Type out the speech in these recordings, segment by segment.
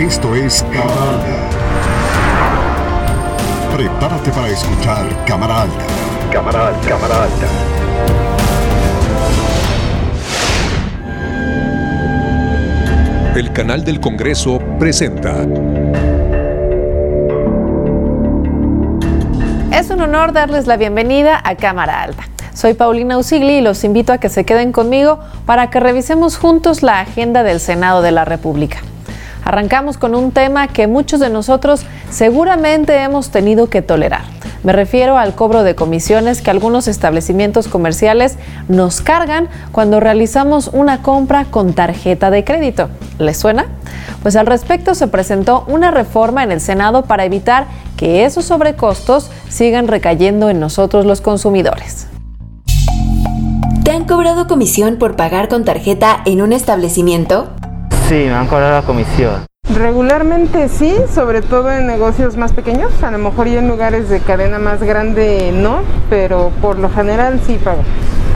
Esto es Cámara Alta. Prepárate para escuchar Cámara Alta. Cámara alta, cámara alta. El canal del Congreso presenta Es un honor darles la bienvenida a Cámara Alta. Soy Paulina Usigli y los invito a que se queden conmigo para que revisemos juntos la agenda del Senado de la República. Arrancamos con un tema que muchos de nosotros seguramente hemos tenido que tolerar. Me refiero al cobro de comisiones que algunos establecimientos comerciales nos cargan cuando realizamos una compra con tarjeta de crédito. ¿Les suena? Pues al respecto se presentó una reforma en el Senado para evitar que esos sobrecostos sigan recayendo en nosotros los consumidores. ¿Te han cobrado comisión por pagar con tarjeta en un establecimiento? Sí, me han cobrado la comisión. Regularmente sí, sobre todo en negocios más pequeños, a lo mejor y en lugares de cadena más grande no, pero por lo general sí pago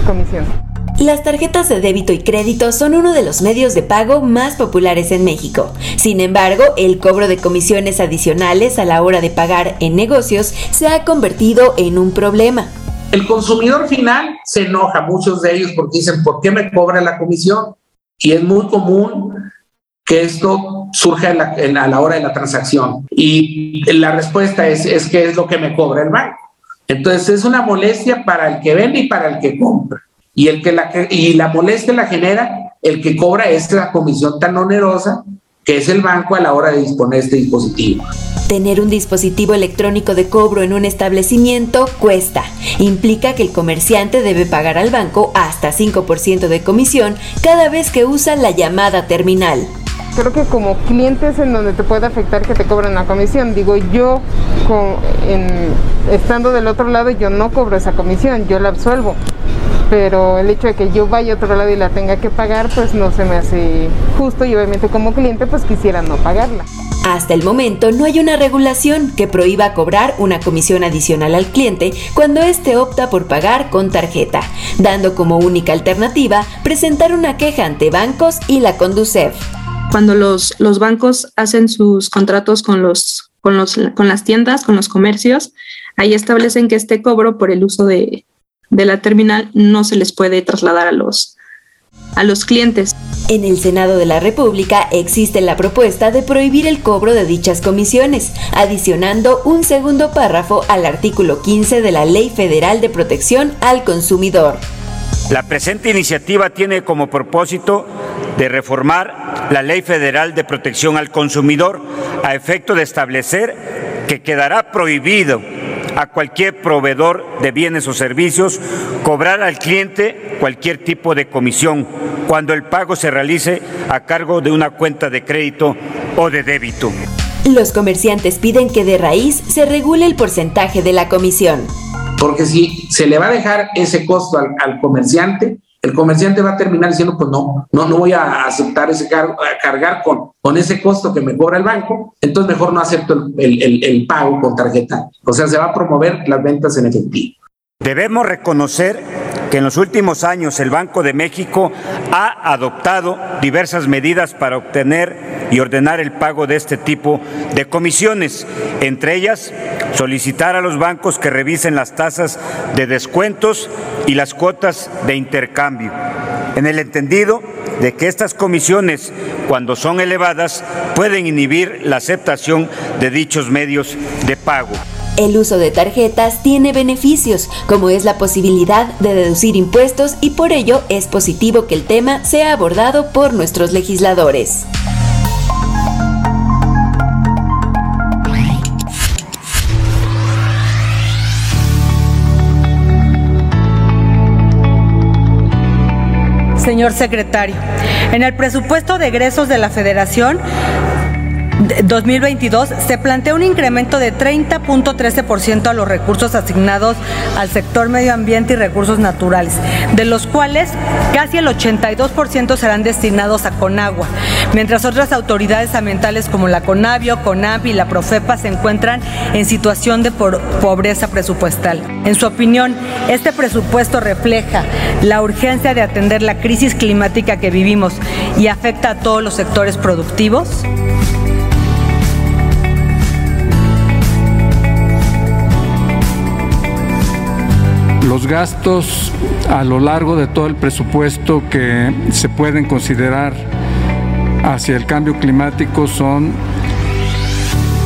comisión. Las tarjetas de débito y crédito son uno de los medios de pago más populares en México. Sin embargo, el cobro de comisiones adicionales a la hora de pagar en negocios se ha convertido en un problema. El consumidor final se enoja, muchos de ellos, porque dicen, ¿por qué me cobra la comisión? Y es muy común que esto surja en la- a la hora de la transacción. Y la respuesta es, es que es lo que me cobra el banco. Entonces es una molestia para el que vende y para el que compra. Y, el que la, y la molestia la genera el que cobra esta comisión tan onerosa que es el banco a la hora de disponer este dispositivo. Tener un dispositivo electrónico de cobro en un establecimiento cuesta. Implica que el comerciante debe pagar al banco hasta 5% de comisión cada vez que usa la llamada terminal. Creo que como clientes en donde te puede afectar que te cobren la comisión. Digo, yo estando del otro lado yo no cobro esa comisión, yo la absuelvo. Pero el hecho de que yo vaya a otro lado y la tenga que pagar, pues no se me hace justo y obviamente como cliente pues quisiera no pagarla. Hasta el momento no hay una regulación que prohíba cobrar una comisión adicional al cliente cuando éste opta por pagar con tarjeta, dando como única alternativa presentar una queja ante bancos y la Conducef. Cuando los, los bancos hacen sus contratos con, los, con, los, con las tiendas, con los comercios, ahí establecen que este cobro por el uso de, de la terminal no se les puede trasladar a los, a los clientes. En el Senado de la República existe la propuesta de prohibir el cobro de dichas comisiones, adicionando un segundo párrafo al artículo 15 de la Ley Federal de Protección al Consumidor. La presente iniciativa tiene como propósito de reformar la Ley Federal de Protección al Consumidor a efecto de establecer que quedará prohibido a cualquier proveedor de bienes o servicios cobrar al cliente cualquier tipo de comisión cuando el pago se realice a cargo de una cuenta de crédito o de débito. Los comerciantes piden que de raíz se regule el porcentaje de la comisión. Porque si se le va a dejar ese costo al, al comerciante, el comerciante va a terminar diciendo, pues no, no, no voy a aceptar ese cargo, a cargar con, con ese costo que me cobra el banco, entonces mejor no acepto el, el- el- el pago con tarjeta. O sea, se va a promover las ventas en efectivo. Debemos reconocer que en los últimos años el Banco de México ha adoptado diversas medidas para obtener y ordenar el pago de este tipo de comisiones, entre ellas solicitar a los bancos que revisen las tasas de descuentos y las cuotas de intercambio, en el entendido de que estas comisiones, cuando son elevadas, pueden inhibir la aceptación de dichos medios de pago. El uso de tarjetas tiene beneficios, como es la posibilidad de deducir impuestos y por ello es positivo que el tema sea abordado por nuestros legisladores. Señor secretario, en el presupuesto de egresos de la Federación 2022 se plantea un incremento de 30.13% a los recursos asignados al sector medio ambiente y recursos naturales, de los cuales casi el 82% serán destinados a Conagua, mientras otras autoridades ambientales como la Conavio, CONAP y la Profepa se encuentran en situación de pobreza presupuestal. En su opinión, este presupuesto refleja la urgencia de atender la crisis climática que vivimos y afecta a todos los sectores productivos. Los gastos a lo largo de todo el presupuesto que se pueden considerar hacia el cambio climático son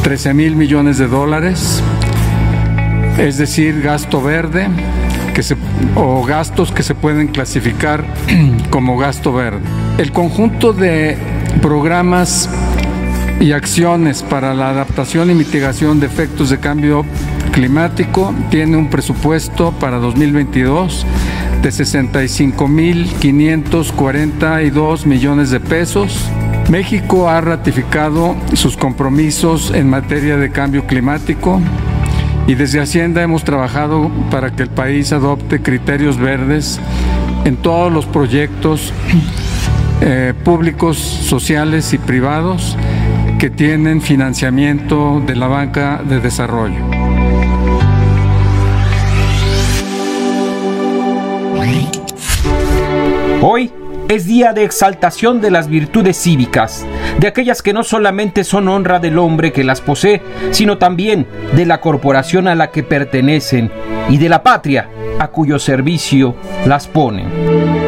13 mil millones de dólares, es decir, gasto verde que se, o gastos que se pueden clasificar como gasto verde. El conjunto de programas y acciones para la adaptación y mitigación de efectos de cambio climático tiene un presupuesto para 2022 de 65.542 millones de pesos. México ha ratificado sus compromisos en materia de cambio climático y desde Hacienda hemos trabajado para que el país adopte criterios verdes en todos los proyectos eh, públicos, sociales y privados que tienen financiamiento de la banca de desarrollo. Hoy es día de exaltación de las virtudes cívicas, de aquellas que no solamente son honra del hombre que las posee, sino también de la corporación a la que pertenecen y de la patria a cuyo servicio las ponen.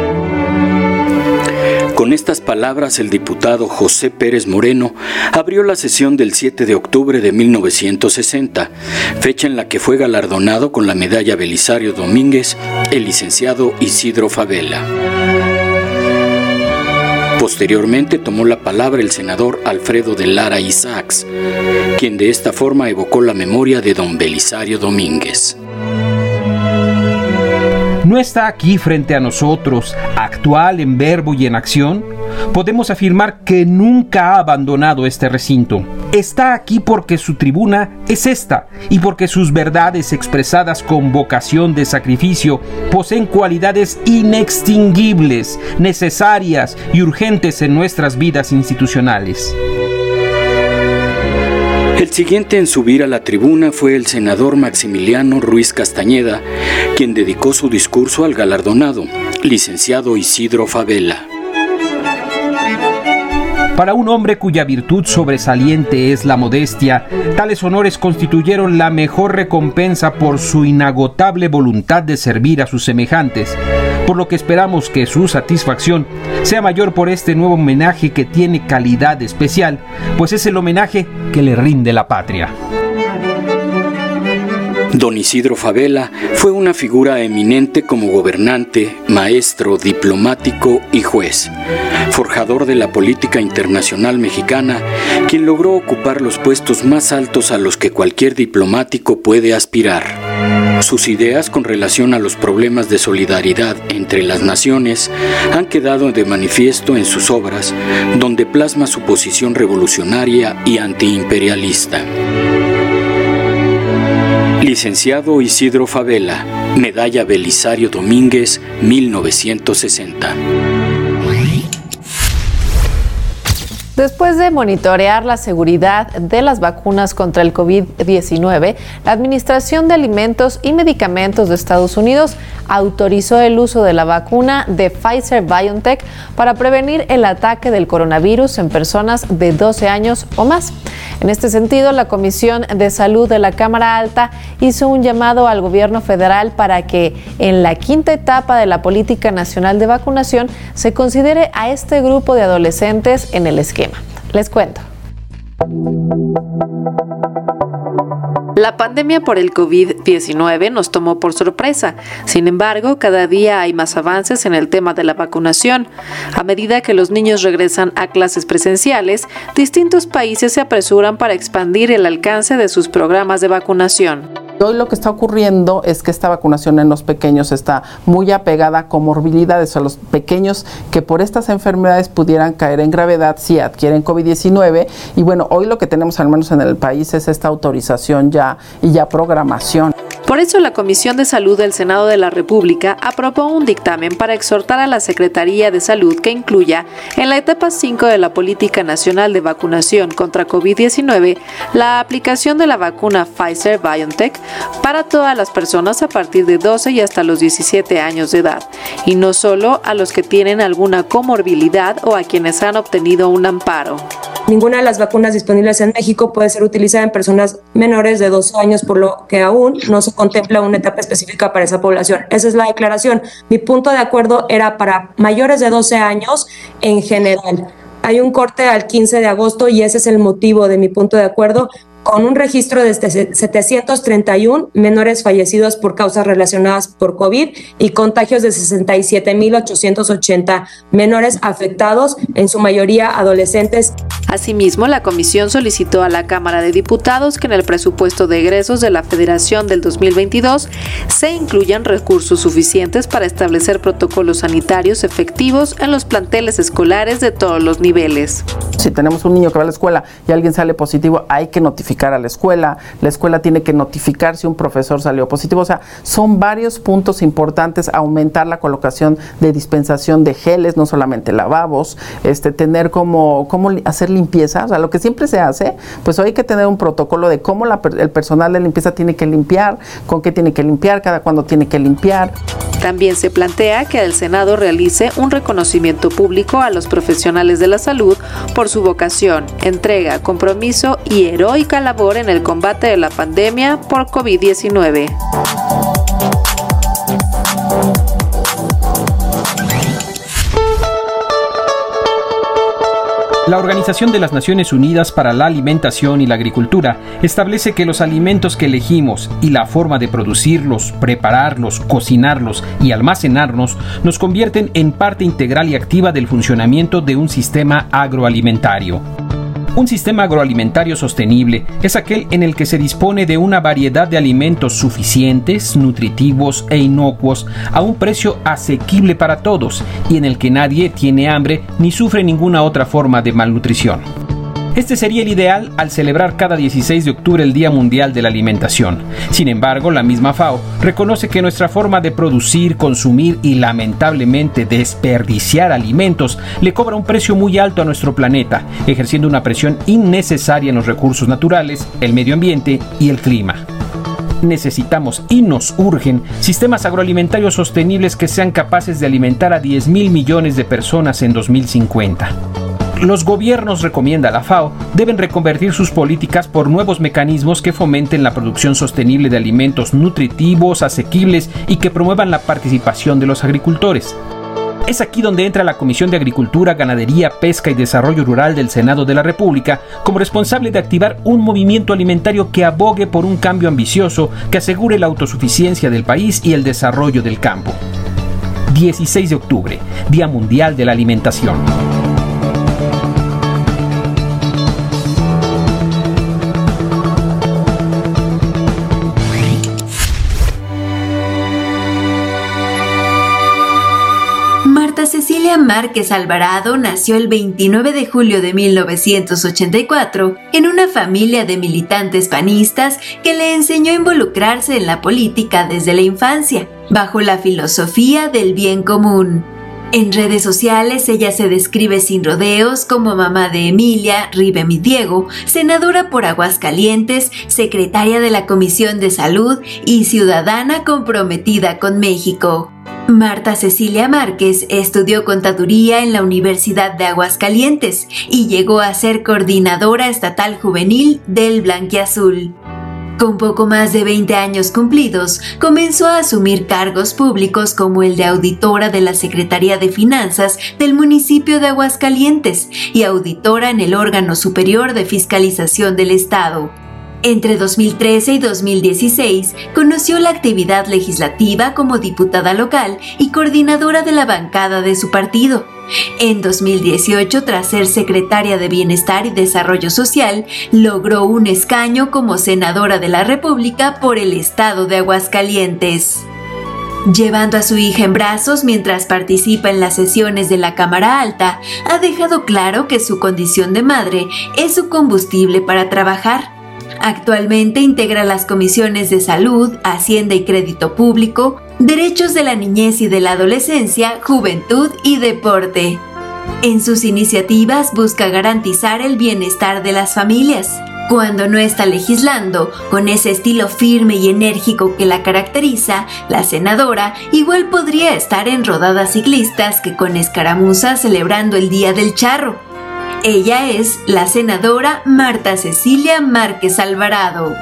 Con estas palabras, el diputado José Pérez Moreno abrió la sesión del 7 de octubre de 1960, fecha en la que fue galardonado con la medalla Belisario Domínguez el licenciado Isidro Favela. Posteriormente tomó la palabra el senador Alfredo de Lara Isaacs, quien de esta forma evocó la memoria de don Belisario Domínguez no está aquí frente a nosotros, actual en verbo y en acción, podemos afirmar que nunca ha abandonado este recinto. Está aquí porque su tribuna es esta y porque sus verdades expresadas con vocación de sacrificio poseen cualidades inextinguibles, necesarias y urgentes en nuestras vidas institucionales. El siguiente en subir a la tribuna fue el senador Maximiliano Ruiz Castañeda, quien dedicó su discurso al galardonado, licenciado Isidro Favela. Para un hombre cuya virtud sobresaliente es la modestia, tales honores constituyeron la mejor recompensa por su inagotable voluntad de servir a sus semejantes, por lo que esperamos que su satisfacción sea mayor por este nuevo homenaje que tiene calidad especial, pues es el homenaje que le rinde la patria. Don Isidro Favela fue una figura eminente como gobernante, maestro, diplomático y juez, forjador de la política internacional mexicana, quien logró ocupar los puestos más altos a los que cualquier diplomático puede aspirar. Sus ideas con relación a los problemas de solidaridad entre las naciones han quedado de manifiesto en sus obras, donde plasma su posición revolucionaria y antiimperialista. Licenciado Isidro Favela, Medalla Belisario Domínguez, 1960. Después de monitorear la seguridad de las vacunas contra el COVID-19, la Administración de Alimentos y Medicamentos de Estados Unidos autorizó el uso de la vacuna de Pfizer BioNTech para prevenir el ataque del coronavirus en personas de 12 años o más. En este sentido, la Comisión de Salud de la Cámara Alta hizo un llamado al gobierno federal para que en la quinta etapa de la Política Nacional de Vacunación se considere a este grupo de adolescentes en el esquema. Les cuento. La pandemia por el COVID-19 nos tomó por sorpresa. Sin embargo, cada día hay más avances en el tema de la vacunación. A medida que los niños regresan a clases presenciales, distintos países se apresuran para expandir el alcance de sus programas de vacunación. Hoy lo que está ocurriendo es que esta vacunación en los pequeños está muy apegada a comorbilidades, a los pequeños que por estas enfermedades pudieran caer en gravedad si adquieren COVID-19. Y bueno, hoy lo que tenemos al menos en el país es esta autorización ya y ya programación. Por eso la Comisión de Salud del Senado de la República aprobó un dictamen para exhortar a la Secretaría de Salud que incluya en la etapa 5 de la Política Nacional de Vacunación contra COVID-19 la aplicación de la vacuna Pfizer BioNTech para todas las personas a partir de 12 y hasta los 17 años de edad, y no solo a los que tienen alguna comorbilidad o a quienes han obtenido un amparo. Ninguna de las vacunas disponibles en México puede ser utilizada en personas menores de 12 años, por lo que aún no se contempla una etapa específica para esa población. Esa es la declaración. Mi punto de acuerdo era para mayores de 12 años en general. Hay un corte al 15 de agosto y ese es el motivo de mi punto de acuerdo con un registro de 731 menores fallecidos por causas relacionadas por COVID y contagios de 67.880 menores afectados, en su mayoría adolescentes. Asimismo, la comisión solicitó a la Cámara de Diputados que en el presupuesto de egresos de la Federación del 2022 se incluyan recursos suficientes para establecer protocolos sanitarios efectivos en los planteles escolares de todos los niveles. Si tenemos un niño que va a la escuela y alguien sale positivo, hay que notificar a la escuela, la escuela tiene que notificar si un profesor salió positivo, o sea, son varios puntos importantes, aumentar la colocación de dispensación de geles, no solamente lavabos, este, tener como, cómo hacer limpieza, o sea, lo que siempre se hace, pues hay que tener un protocolo de cómo el personal de limpieza tiene que limpiar, con qué tiene que limpiar, cada cuándo tiene que limpiar. También se plantea que el Senado realice un reconocimiento público a los profesionales de la salud por su vocación, entrega, compromiso y heroica labor en el combate de la pandemia por COVID-19. La Organización de las Naciones Unidas para la Alimentación y la Agricultura establece que los alimentos que elegimos y la forma de producirlos, prepararlos, cocinarlos y almacenarnos nos convierten en parte integral y activa del funcionamiento de un sistema agroalimentario. Un sistema agroalimentario sostenible es aquel en el que se dispone de una variedad de alimentos suficientes, nutritivos e inocuos a un precio asequible para todos y en el que nadie tiene hambre ni sufre ninguna otra forma de malnutrición. Este sería el ideal al celebrar cada 16 de octubre el Día Mundial de la Alimentación. Sin embargo, la misma FAO reconoce que nuestra forma de producir, consumir y lamentablemente desperdiciar alimentos le cobra un precio muy alto a nuestro planeta, ejerciendo una presión innecesaria en los recursos naturales, el medio ambiente y el clima necesitamos y nos urgen sistemas agroalimentarios sostenibles que sean capaces de alimentar a 10 mil millones de personas en 2050 los gobiernos, recomienda la FAO, deben reconvertir sus políticas por nuevos mecanismos que fomenten la producción sostenible de alimentos nutritivos, asequibles y que promuevan la participación de los agricultores. Es aquí donde entra la Comisión de Agricultura, Ganadería, Pesca y Desarrollo Rural del Senado de la República como responsable de activar un movimiento alimentario que abogue por un cambio ambicioso que asegure la autosuficiencia del país y el desarrollo del campo. 16 de octubre, Día Mundial de la Alimentación. Márquez Alvarado nació el 29 de julio de 1984 en una familia de militantes panistas que le enseñó a involucrarse en la política desde la infancia, bajo la filosofía del bien común. En redes sociales ella se describe sin rodeos como mamá de Emilia, Ribe mi Diego, senadora por Aguascalientes, secretaria de la Comisión de Salud y ciudadana comprometida con México. Marta Cecilia Márquez estudió contaduría en la Universidad de Aguascalientes y llegó a ser coordinadora estatal juvenil del Blanquiazul. Con poco más de 20 años cumplidos, comenzó a asumir cargos públicos como el de auditora de la Secretaría de Finanzas del municipio de Aguascalientes y auditora en el órgano superior de fiscalización del Estado. Entre 2013 y 2016 conoció la actividad legislativa como diputada local y coordinadora de la bancada de su partido. En 2018, tras ser secretaria de Bienestar y Desarrollo Social, logró un escaño como senadora de la República por el estado de Aguascalientes. Llevando a su hija en brazos mientras participa en las sesiones de la Cámara Alta, ha dejado claro que su condición de madre es su combustible para trabajar. Actualmente integra las comisiones de Salud, Hacienda y Crédito Público, Derechos de la Niñez y de la Adolescencia, Juventud y Deporte. En sus iniciativas busca garantizar el bienestar de las familias. Cuando no está legislando, con ese estilo firme y enérgico que la caracteriza, la senadora igual podría estar en rodadas ciclistas que con escaramuzas celebrando el Día del Charro. Ella es la senadora Marta Cecilia Márquez Alvarado.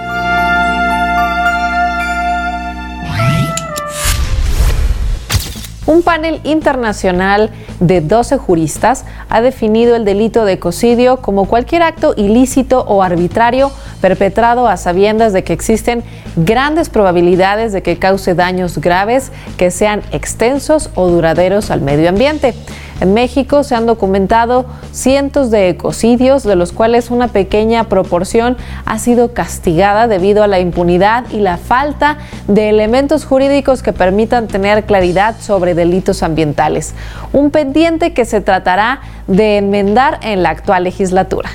Un panel internacional de 12 juristas ha definido el delito de ecocidio como cualquier acto ilícito o arbitrario perpetrado a sabiendas de que existen grandes probabilidades de que cause daños graves que sean extensos o duraderos al medio ambiente. En México se han documentado cientos de ecocidios, de los cuales una pequeña proporción ha sido castigada debido a la impunidad y la falta de elementos jurídicos que permitan tener claridad sobre delitos ambientales. Un pendiente que se tratará de enmendar en la actual legislatura.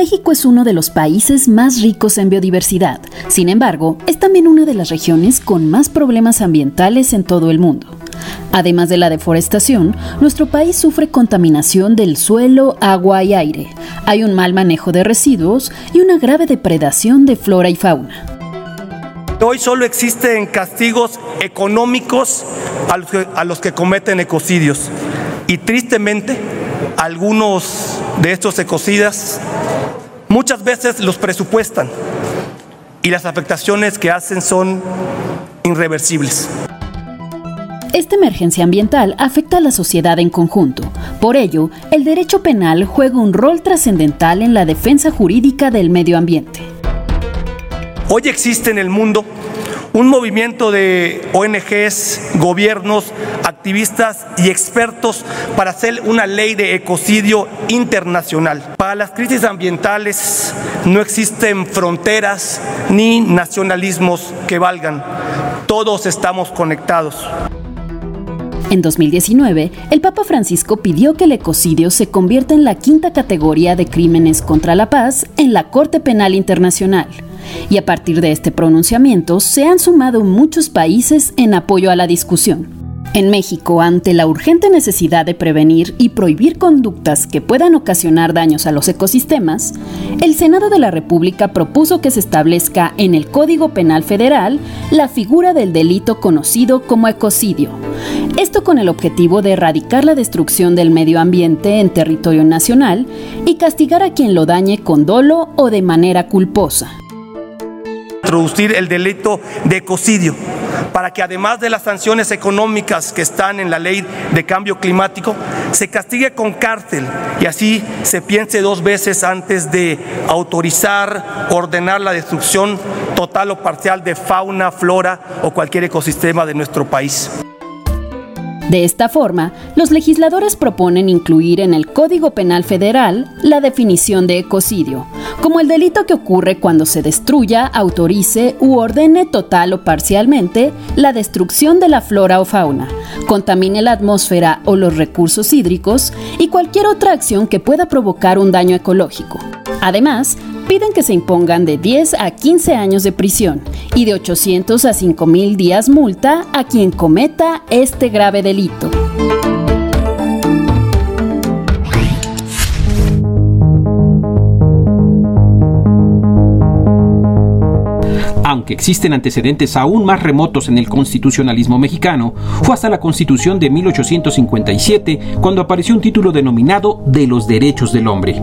México es uno de los países más ricos en biodiversidad. Sin embargo, es también una de las regiones con más problemas ambientales en todo el mundo. Además de la deforestación, nuestro país sufre contaminación del suelo, agua y aire. Hay un mal manejo de residuos y una grave depredación de flora y fauna. Hoy solo existen castigos económicos a los que, a los que cometen ecocidios. Y tristemente, algunos de estos ecocidas muchas veces los presupuestan y las afectaciones que hacen son irreversibles. Esta emergencia ambiental afecta a la sociedad en conjunto. Por ello, el derecho penal juega un rol trascendental en la defensa jurídica del medio ambiente. Hoy existe en el mundo un movimiento de ONGs, gobiernos, activistas y expertos para hacer una ley de ecocidio internacional. Para las crisis ambientales no existen fronteras ni nacionalismos que valgan. Todos estamos conectados. En 2019, el Papa Francisco pidió que el ecocidio se convierta en la quinta categoría de crímenes contra la paz en la Corte Penal Internacional. Y a partir de este pronunciamiento se han sumado muchos países en apoyo a la discusión. En México, ante la urgente necesidad de prevenir y prohibir conductas que puedan ocasionar daños a los ecosistemas, el Senado de la República propuso que se establezca en el Código Penal Federal la figura del delito conocido como ecocidio. Esto con el objetivo de erradicar la destrucción del medio ambiente en territorio nacional y castigar a quien lo dañe con dolo o de manera culposa introducir el delito de ecocidio para que además de las sanciones económicas que están en la ley de cambio climático, se castigue con cárcel y así se piense dos veces antes de autorizar, ordenar la destrucción total o parcial de fauna, flora o cualquier ecosistema de nuestro país. De esta forma, los legisladores proponen incluir en el Código Penal Federal la definición de ecocidio, como el delito que ocurre cuando se destruya, autorice u ordene total o parcialmente la destrucción de la flora o fauna, contamine la atmósfera o los recursos hídricos y cualquier otra acción que pueda provocar un daño ecológico. Además, piden que se impongan de 10 a 15 años de prisión y de 800 a 5 mil días multa a quien cometa este grave delito. Existen antecedentes aún más remotos en el constitucionalismo mexicano, fue hasta la Constitución de 1857 cuando apareció un título denominado de los derechos del hombre.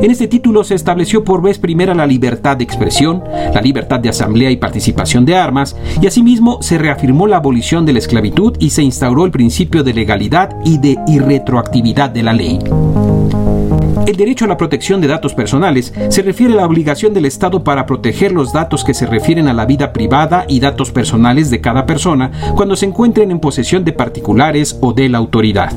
En este título se estableció por vez primera la libertad de expresión, la libertad de asamblea y participación de armas, y asimismo se reafirmó la abolición de la esclavitud y se instauró el principio de legalidad y de irretroactividad de la ley. El derecho a la protección de datos personales se refiere a la obligación del Estado para proteger los datos que se refieren a la vida privada y datos personales de cada persona cuando se encuentren en posesión de particulares o de la autoridad.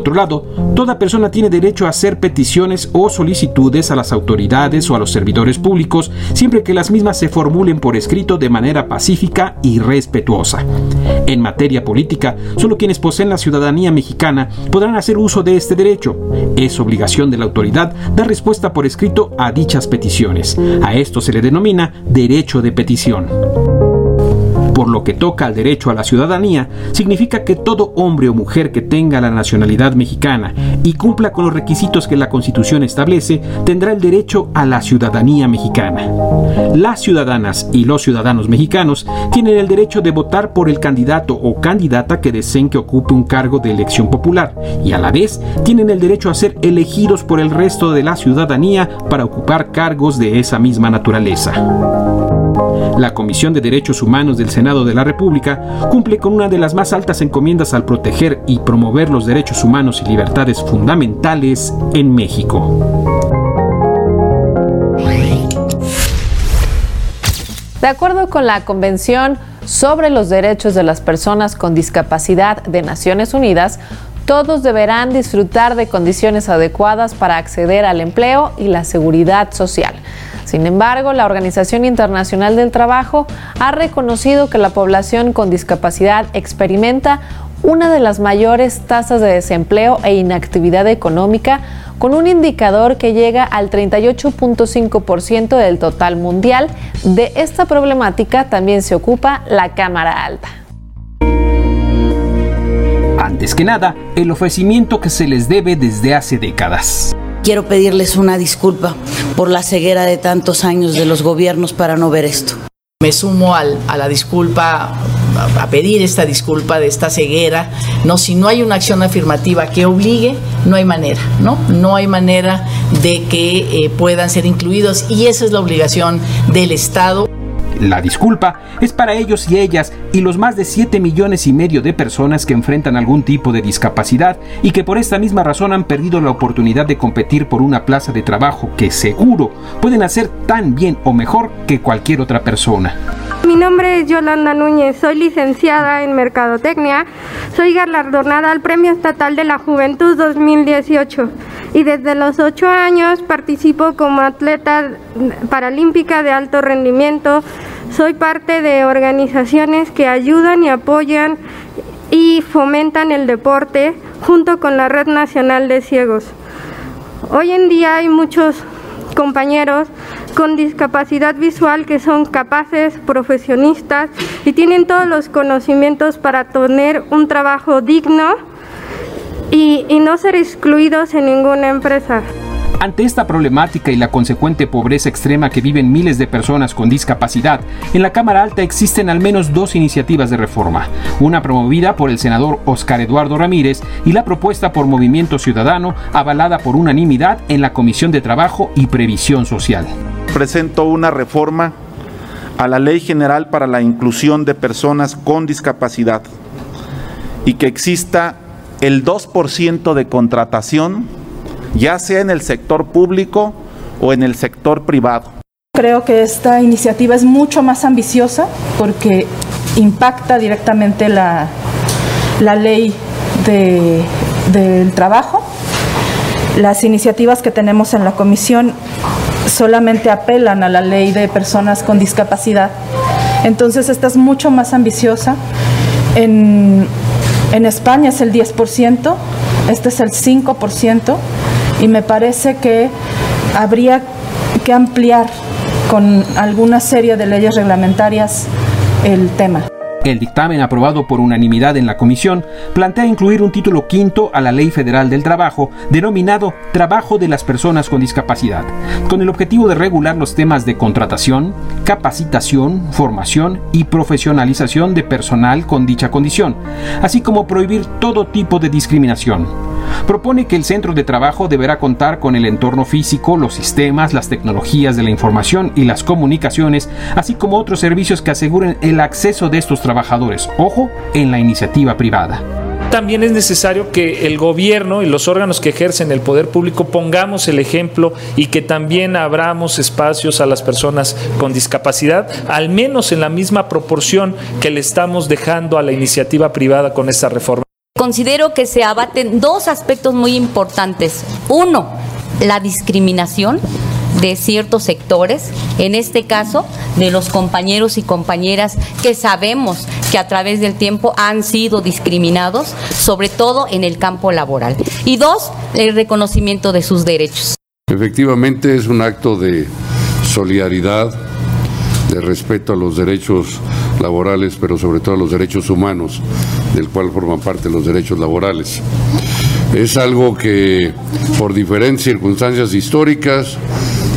Por otro lado, toda persona tiene derecho a hacer peticiones o solicitudes a las autoridades o a los servidores públicos siempre que las mismas se formulen por escrito de manera pacífica y respetuosa. En materia política, solo quienes poseen la ciudadanía mexicana podrán hacer uso de este derecho. Es obligación de la autoridad dar respuesta por escrito a dichas peticiones. A esto se le denomina derecho de petición por lo que toca al derecho a la ciudadanía, significa que todo hombre o mujer que tenga la nacionalidad mexicana y cumpla con los requisitos que la Constitución establece, tendrá el derecho a la ciudadanía mexicana. Las ciudadanas y los ciudadanos mexicanos tienen el derecho de votar por el candidato o candidata que deseen que ocupe un cargo de elección popular y a la vez tienen el derecho a ser elegidos por el resto de la ciudadanía para ocupar cargos de esa misma naturaleza. La Comisión de Derechos Humanos del Senado de la República cumple con una de las más altas encomiendas al proteger y promover los derechos humanos y libertades fundamentales en México. De acuerdo con la Convención sobre los Derechos de las Personas con Discapacidad de Naciones Unidas, todos deberán disfrutar de condiciones adecuadas para acceder al empleo y la seguridad social. Sin embargo, la Organización Internacional del Trabajo ha reconocido que la población con discapacidad experimenta una de las mayores tasas de desempleo e inactividad económica, con un indicador que llega al 38.5% del total mundial. De esta problemática también se ocupa la Cámara Alta. Antes que nada, el ofrecimiento que se les debe desde hace décadas. Quiero pedirles una disculpa por la ceguera de tantos años de los gobiernos para no ver esto. Me sumo al, a la disculpa, a pedir esta disculpa de esta ceguera. No, si no hay una acción afirmativa que obligue, no hay manera, ¿no? No hay manera de que eh, puedan ser incluidos y esa es la obligación del Estado. La disculpa es para ellos y ellas y los más de 7 millones y medio de personas que enfrentan algún tipo de discapacidad y que por esta misma razón han perdido la oportunidad de competir por una plaza de trabajo que seguro pueden hacer tan bien o mejor que cualquier otra persona. Mi nombre es Yolanda Núñez, soy licenciada en Mercadotecnia, soy galardonada al Premio Estatal de la Juventud 2018 y desde los 8 años participo como atleta paralímpica de alto rendimiento. Soy parte de organizaciones que ayudan y apoyan y fomentan el deporte junto con la Red Nacional de Ciegos. Hoy en día hay muchos compañeros con discapacidad visual que son capaces, profesionistas y tienen todos los conocimientos para tener un trabajo digno y, y no ser excluidos en ninguna empresa. Ante esta problemática y la consecuente pobreza extrema que viven miles de personas con discapacidad, en la Cámara Alta existen al menos dos iniciativas de reforma, una promovida por el senador Oscar Eduardo Ramírez y la propuesta por Movimiento Ciudadano, avalada por unanimidad en la Comisión de Trabajo y Previsión Social. Presento una reforma a la Ley General para la Inclusión de Personas con Discapacidad y que exista el 2% de contratación ya sea en el sector público o en el sector privado. Creo que esta iniciativa es mucho más ambiciosa porque impacta directamente la, la ley de, del trabajo. Las iniciativas que tenemos en la comisión solamente apelan a la ley de personas con discapacidad. Entonces esta es mucho más ambiciosa. En, en España es el 10%, este es el 5% y me parece que habría que ampliar con alguna serie de leyes reglamentarias el tema. El dictamen aprobado por unanimidad en la comisión plantea incluir un título quinto a la Ley Federal del Trabajo denominado Trabajo de las Personas con Discapacidad, con el objetivo de regular los temas de contratación, capacitación, formación y profesionalización de personal con dicha condición, así como prohibir todo tipo de discriminación propone que el centro de trabajo deberá contar con el entorno físico, los sistemas, las tecnologías de la información y las comunicaciones, así como otros servicios que aseguren el acceso de estos trabajadores, ojo, en la iniciativa privada. también es necesario que el gobierno y los órganos que ejercen el poder público pongamos el ejemplo y que también abramos espacios a las personas con discapacidad, al menos en la misma proporción que le estamos dejando a la iniciativa privada con esta reforma. Considero que se abaten dos aspectos muy importantes. Uno, la discriminación de ciertos sectores, en este caso de los compañeros y compañeras que sabemos que a través del tiempo han sido discriminados, sobre todo en el campo laboral. Y dos, el reconocimiento de sus derechos. Efectivamente es un acto de solidaridad, de respeto a los derechos laborales, pero sobre todo a los derechos humanos, del cual forman parte los derechos laborales. Es algo que por diferentes circunstancias históricas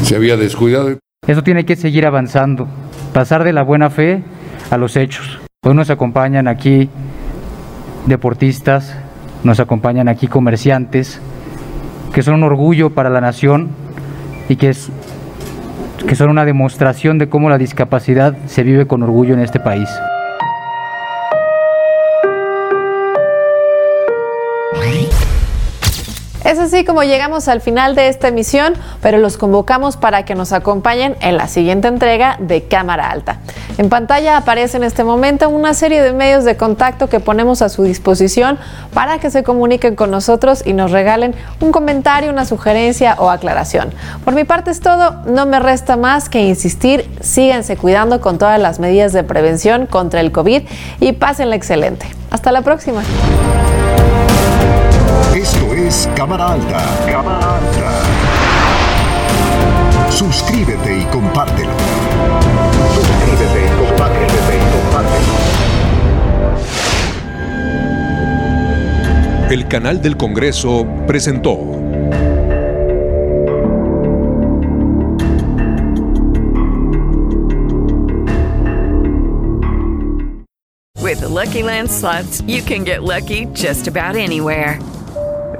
se había descuidado. Eso tiene que seguir avanzando, pasar de la buena fe a los hechos. Hoy nos acompañan aquí deportistas, nos acompañan aquí comerciantes, que son un orgullo para la nación y que, es, que son una demostración de cómo la discapacidad se vive con orgullo en este país. Es así como llegamos al final de esta emisión, pero los convocamos para que nos acompañen en la siguiente entrega de Cámara Alta. En pantalla aparece en este momento una serie de medios de contacto que ponemos a su disposición para que se comuniquen con nosotros y nos regalen un comentario, una sugerencia o aclaración. Por mi parte es todo, no me resta más que insistir, síganse cuidando con todas las medidas de prevención contra el COVID y pásenla excelente. Hasta la próxima. Es Cámara Alta. Cámara Alta. Suscríbete y compártelo. Suscríbete y compártelo. El canal del Congreso presentó. With the Lucky Land slots, you can get lucky just about anywhere.